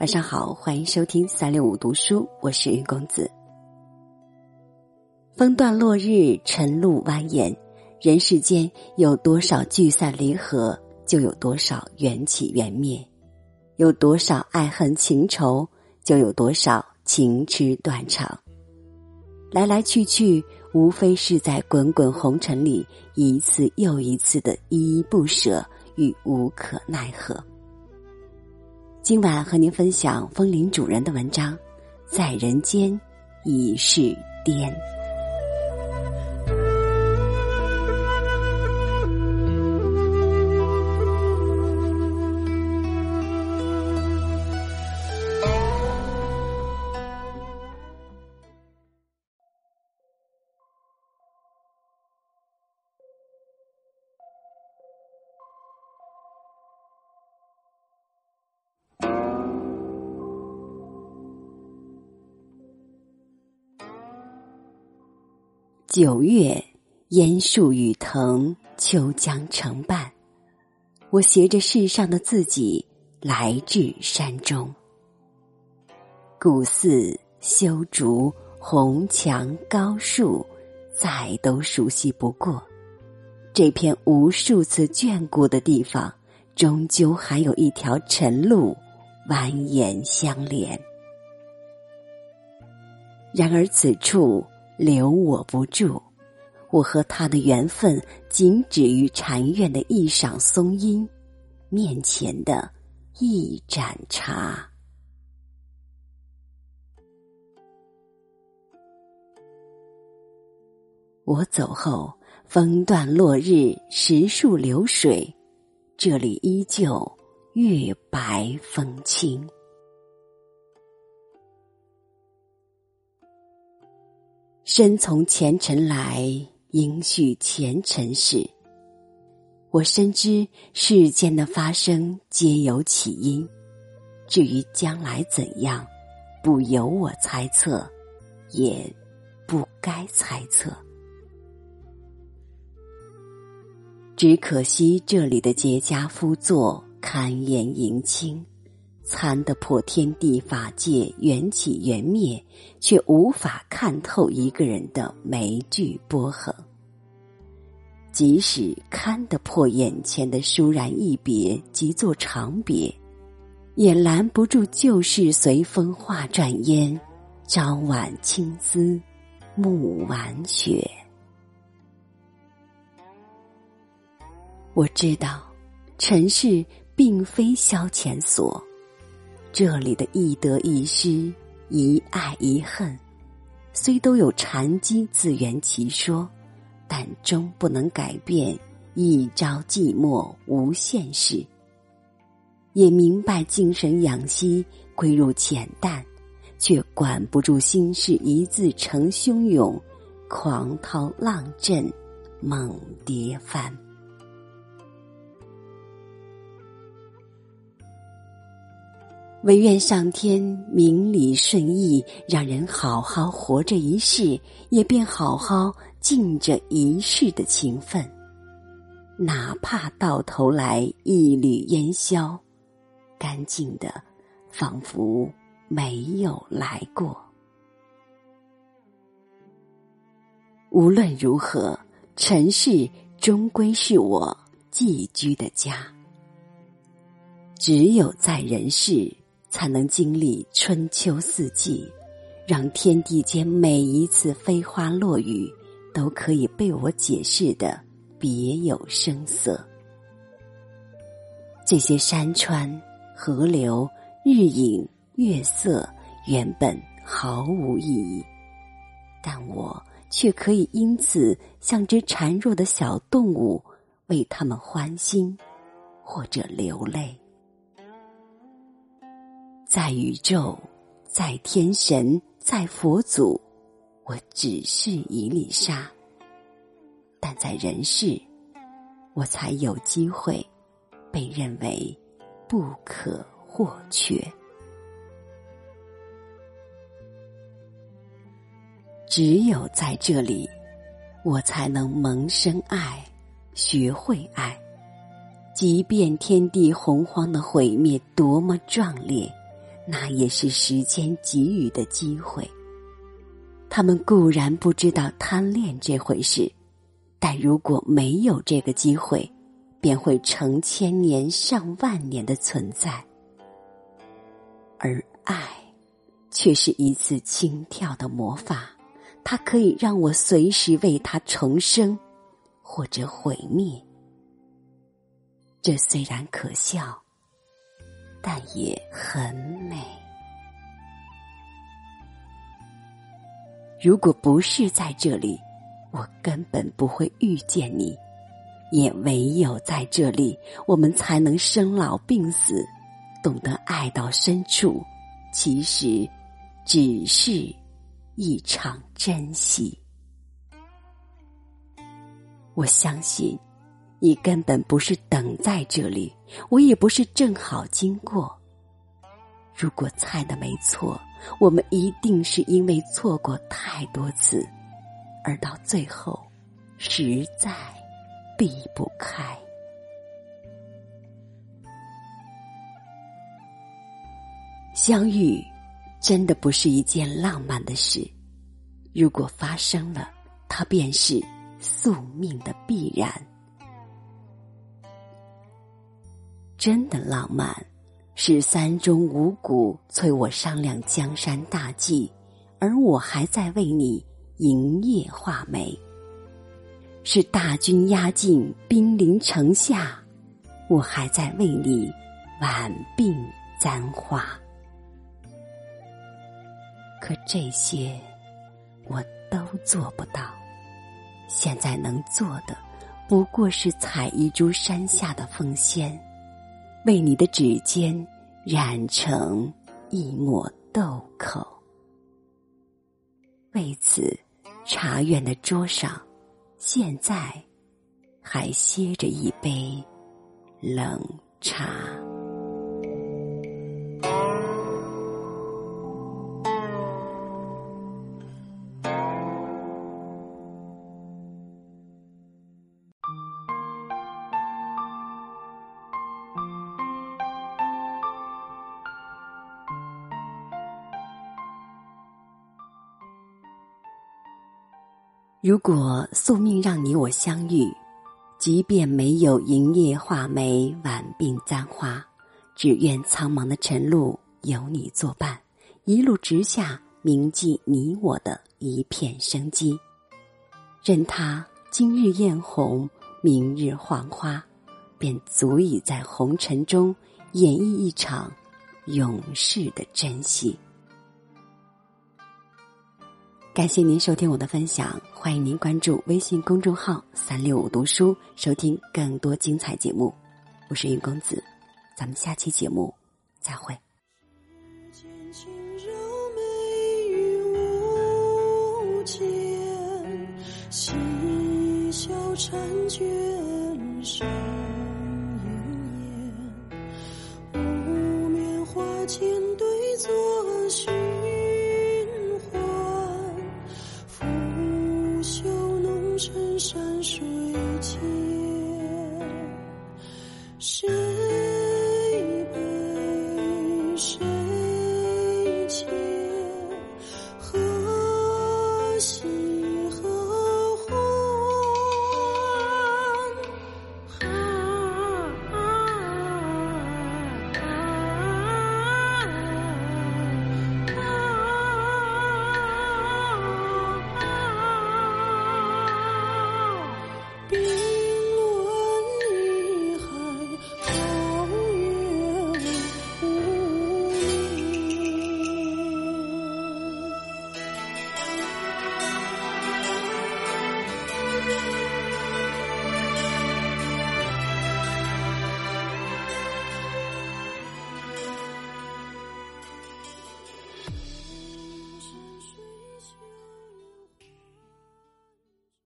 晚上好，欢迎收听三六五读书，我是云公子。风断落日，晨露蜿蜒，人世间有多少聚散离合，就有多少缘起缘灭；有多少爱恨情仇，就有多少情痴断肠。来来去去，无非是在滚滚红尘里，一次又一次的依依不舍与无可奈何。今晚和您分享风铃主人的文章，在人间已是癫。九月，烟树雨藤，秋江成伴。我携着世上的自己来至山中。古寺、修竹、红墙、高树，再都熟悉不过。这片无数次眷顾的地方，终究还有一条晨路蜿蜒相连。然而此处。留我不住，我和他的缘分仅止于禅院的一晌松阴，面前的一盏茶。我走后，风断落日，石树流水，这里依旧月白风清。身从前尘来，应续前尘事。我深知世间的发生皆有起因，至于将来怎样，不由我猜测，也不该猜测。只可惜这里的结跏趺坐，堪言迎亲。参得破天地法界缘起缘灭，却无法看透一个人的眉聚波横。即使看得破眼前的倏然一别，即作长别，也拦不住旧事随风化转烟。朝晚青丝，暮晚雪。我知道，尘世并非消遣所。这里的一得一失，一爱一恨，虽都有禅机自圆其说，但终不能改变一朝寂寞无限事。也明白精神养息归入浅淡，却管不住心事一字成汹涌，狂涛浪阵，猛跌翻。唯愿上天明理顺意，让人好好活着一世，也便好好尽这一世的情分。哪怕到头来一缕烟消，干净的，仿佛没有来过。无论如何，尘世终归是我寄居的家。只有在人世。才能经历春秋四季，让天地间每一次飞花落雨都可以被我解释的别有声色。这些山川、河流、日影、月色原本毫无意义，但我却可以因此像只孱弱的小动物，为他们欢心，或者流泪。在宇宙，在天神，在佛祖，我只是一粒沙；但在人世，我才有机会被认为不可或缺。只有在这里，我才能萌生爱，学会爱。即便天地洪荒的毁灭多么壮烈。那也是时间给予的机会。他们固然不知道贪恋这回事，但如果没有这个机会，便会成千年、上万年的存在。而爱，却是一次轻跳的魔法，它可以让我随时为它重生，或者毁灭。这虽然可笑，但也很美。如果不是在这里，我根本不会遇见你。也唯有在这里，我们才能生老病死，懂得爱到深处，其实只是一场珍惜。我相信，你根本不是等在这里，我也不是正好经过。如果猜的没错，我们一定是因为错过太多次，而到最后，实在。避不开。相遇真的不是一件浪漫的事，如果发生了，它便是宿命的必然。真的浪漫，是三中五谷催我商量江山大计，而我还在为你营业画眉。是大军压境，兵临城下，我还在为你挽鬓簪花。可这些我都做不到。现在能做的，不过是采一株山下的凤仙，为你的指尖染成一抹豆蔻。为此，茶院的桌上。现在，还歇着一杯冷茶。如果宿命让你我相遇，即便没有银叶画眉、挽鬓簪花，只愿苍茫的晨露有你作伴，一路直下，铭记你我的一片生机。任他今日艳红，明日黄花，便足以在红尘中演绎一场永世的珍惜。感谢您收听我的分享欢迎您关注微信公众号三六五读书收听更多精彩节目。我是云公子咱们下期节目再会。轻柔美玉无间婵娟生烟无眠花间睡前